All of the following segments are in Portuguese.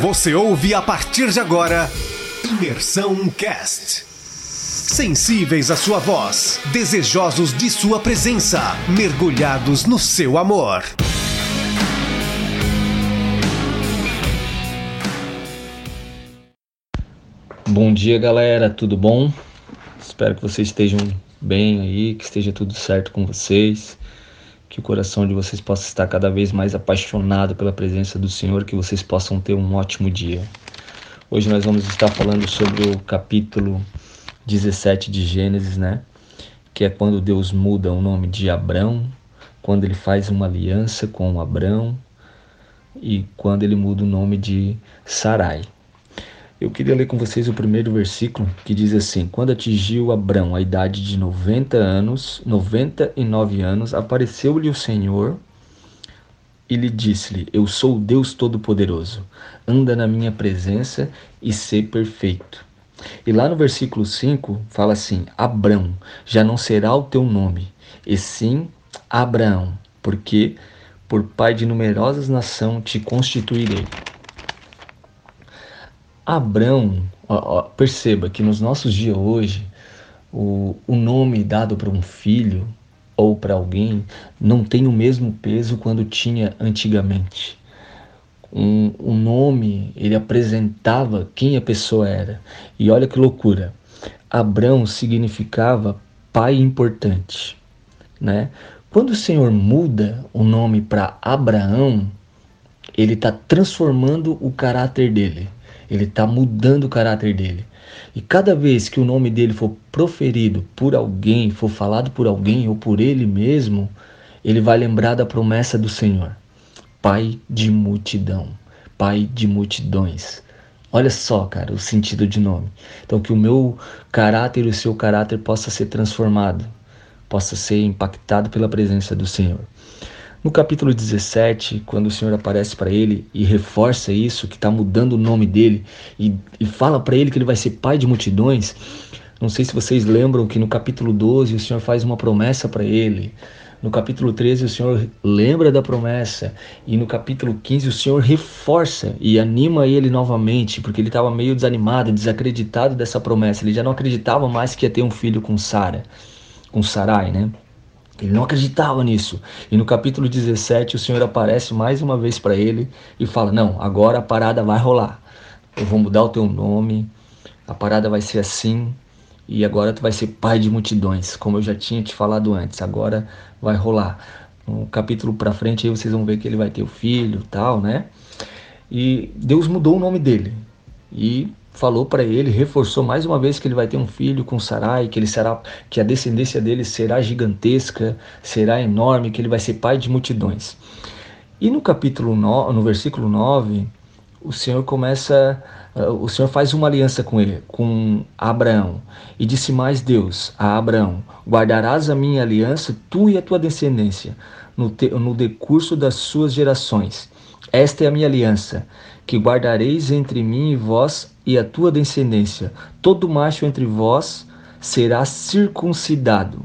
Você ouve a partir de agora Imersão Cast. Sensíveis à sua voz, desejosos de sua presença, mergulhados no seu amor. Bom dia, galera, tudo bom? Espero que vocês estejam bem aí, que esteja tudo certo com vocês, que o coração de vocês possa estar cada vez mais apaixonado pela presença do Senhor, que vocês possam ter um ótimo dia. Hoje nós vamos estar falando sobre o capítulo 17 de Gênesis, né? Que é quando Deus muda o nome de Abrão, quando ele faz uma aliança com Abrão e quando ele muda o nome de Sarai. Eu queria ler com vocês o primeiro versículo que diz assim: Quando atingiu Abrão a idade de 90 anos, 99 anos, apareceu-lhe o Senhor e lhe disse-lhe: Eu sou o Deus Todo-Poderoso. Anda na minha presença e sê perfeito. E lá no versículo 5 fala assim: Abrão, já não será o teu nome, e sim Abraão, porque por pai de numerosas nações te constituirei. Abrão, ó, ó, perceba que nos nossos dias hoje, o, o nome dado para um filho ou para alguém não tem o mesmo peso quando tinha antigamente. Um, um nome, ele apresentava quem a pessoa era. E olha que loucura. Abrão significava pai importante, né? Quando o Senhor muda o nome para Abraão, ele está transformando o caráter dele. Ele está mudando o caráter dele. E cada vez que o nome dele for proferido por alguém, for falado por alguém ou por ele mesmo, ele vai lembrar da promessa do Senhor: Pai de multidão, Pai de multidões. Olha só, cara, o sentido de nome. Então, que o meu caráter e o seu caráter possa ser transformado, possa ser impactado pela presença do Senhor. No capítulo 17, quando o Senhor aparece para ele e reforça isso, que está mudando o nome dele, e, e fala para ele que ele vai ser pai de multidões, não sei se vocês lembram que no capítulo 12 o Senhor faz uma promessa para ele. No capítulo 13 o Senhor lembra da promessa. E no capítulo 15 o Senhor reforça e anima ele novamente, porque ele estava meio desanimado, desacreditado dessa promessa. Ele já não acreditava mais que ia ter um filho com Sara, com Sarai, né? Ele não acreditava nisso. E no capítulo 17, o Senhor aparece mais uma vez para ele e fala: Não, agora a parada vai rolar. Eu vou mudar o teu nome, a parada vai ser assim, e agora tu vai ser pai de multidões, como eu já tinha te falado antes. Agora vai rolar. No capítulo para frente aí vocês vão ver que ele vai ter o filho, tal, né? E Deus mudou o nome dele. E falou para ele, reforçou mais uma vez que ele vai ter um filho com Sarai, que ele será que a descendência dele será gigantesca, será enorme, que ele vai ser pai de multidões. E no capítulo 9, no versículo 9, o Senhor começa, uh, o Senhor faz uma aliança com ele, com Abraão, e disse mais Deus a Abraão: Guardarás a minha aliança, tu e a tua descendência, no, te, no decurso das suas gerações. Esta é a minha aliança, que guardareis entre mim e vós e a tua descendência. Todo macho entre vós será circuncidado.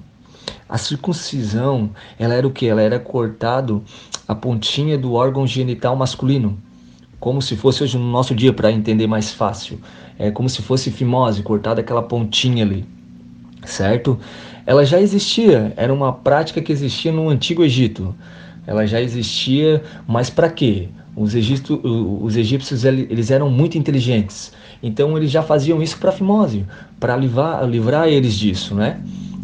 A circuncisão, ela era o que? Ela era cortado a pontinha do órgão genital masculino, como se fosse hoje no nosso dia para entender mais fácil. É como se fosse fimose, cortada aquela pontinha ali, certo? Ela já existia, era uma prática que existia no antigo Egito. Ela já existia, mas para quê? Os, egito, os egípcios eles eram muito inteligentes. Então eles já faziam isso para Fimose, para livrar, livrar eles disso, né?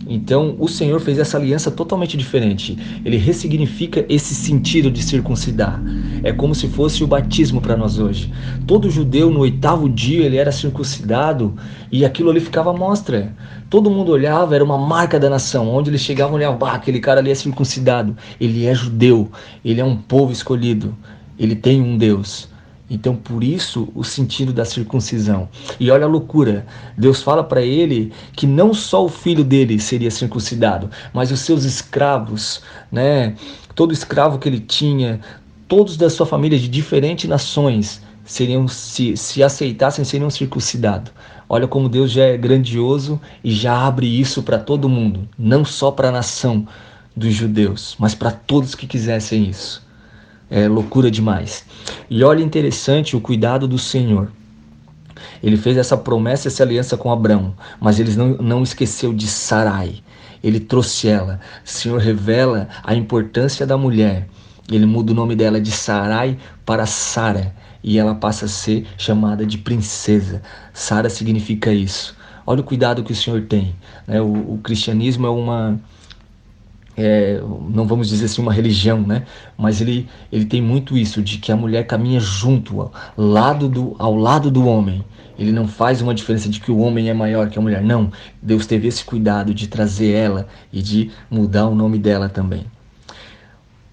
Então o Senhor fez essa aliança totalmente diferente. Ele ressignifica esse sentido de circuncidar. É como se fosse o batismo para nós hoje. Todo judeu no oitavo dia ele era circuncidado e aquilo ali ficava à mostra. Todo mundo olhava, era uma marca da nação. Onde eles chegavam, olhavam, bah, aquele cara ali é circuncidado. Ele é judeu, ele é um povo escolhido, ele tem um Deus. Então, por isso, o sentido da circuncisão. E olha a loucura: Deus fala para ele que não só o filho dele seria circuncidado, mas os seus escravos, né? Todo escravo que ele tinha, todos da sua família de diferentes nações, seriam se, se aceitassem seriam circuncidados. Olha como Deus já é grandioso e já abre isso para todo mundo, não só para a nação dos judeus, mas para todos que quisessem isso. É loucura demais. E olha interessante o cuidado do Senhor. Ele fez essa promessa, essa aliança com Abraão, mas ele não, não esqueceu de Sarai. Ele trouxe ela. O Senhor revela a importância da mulher. Ele muda o nome dela de Sarai para Sara e ela passa a ser chamada de princesa. Sara significa isso. Olha o cuidado que o Senhor tem. Né? O, o cristianismo é uma é, não vamos dizer assim uma religião, né? Mas ele, ele tem muito isso de que a mulher caminha junto ao lado do, ao lado do homem. Ele não faz uma diferença de que o homem é maior que a mulher. Não, Deus teve esse cuidado de trazer ela e de mudar o nome dela também.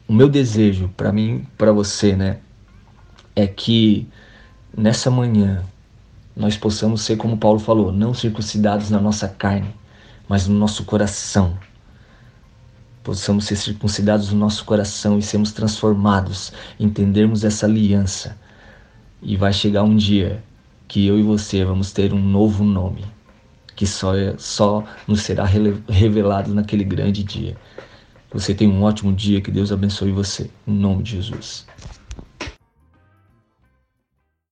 O meu desejo para mim, para você, né, é que nessa manhã nós possamos ser como Paulo falou, não circuncidados na nossa carne, mas no nosso coração possamos ser circuncidados no nosso coração e sermos transformados, entendermos essa aliança. E vai chegar um dia que eu e você vamos ter um novo nome, que só, é, só nos será revelado naquele grande dia. Você tem um ótimo dia, que Deus abençoe você, em nome de Jesus.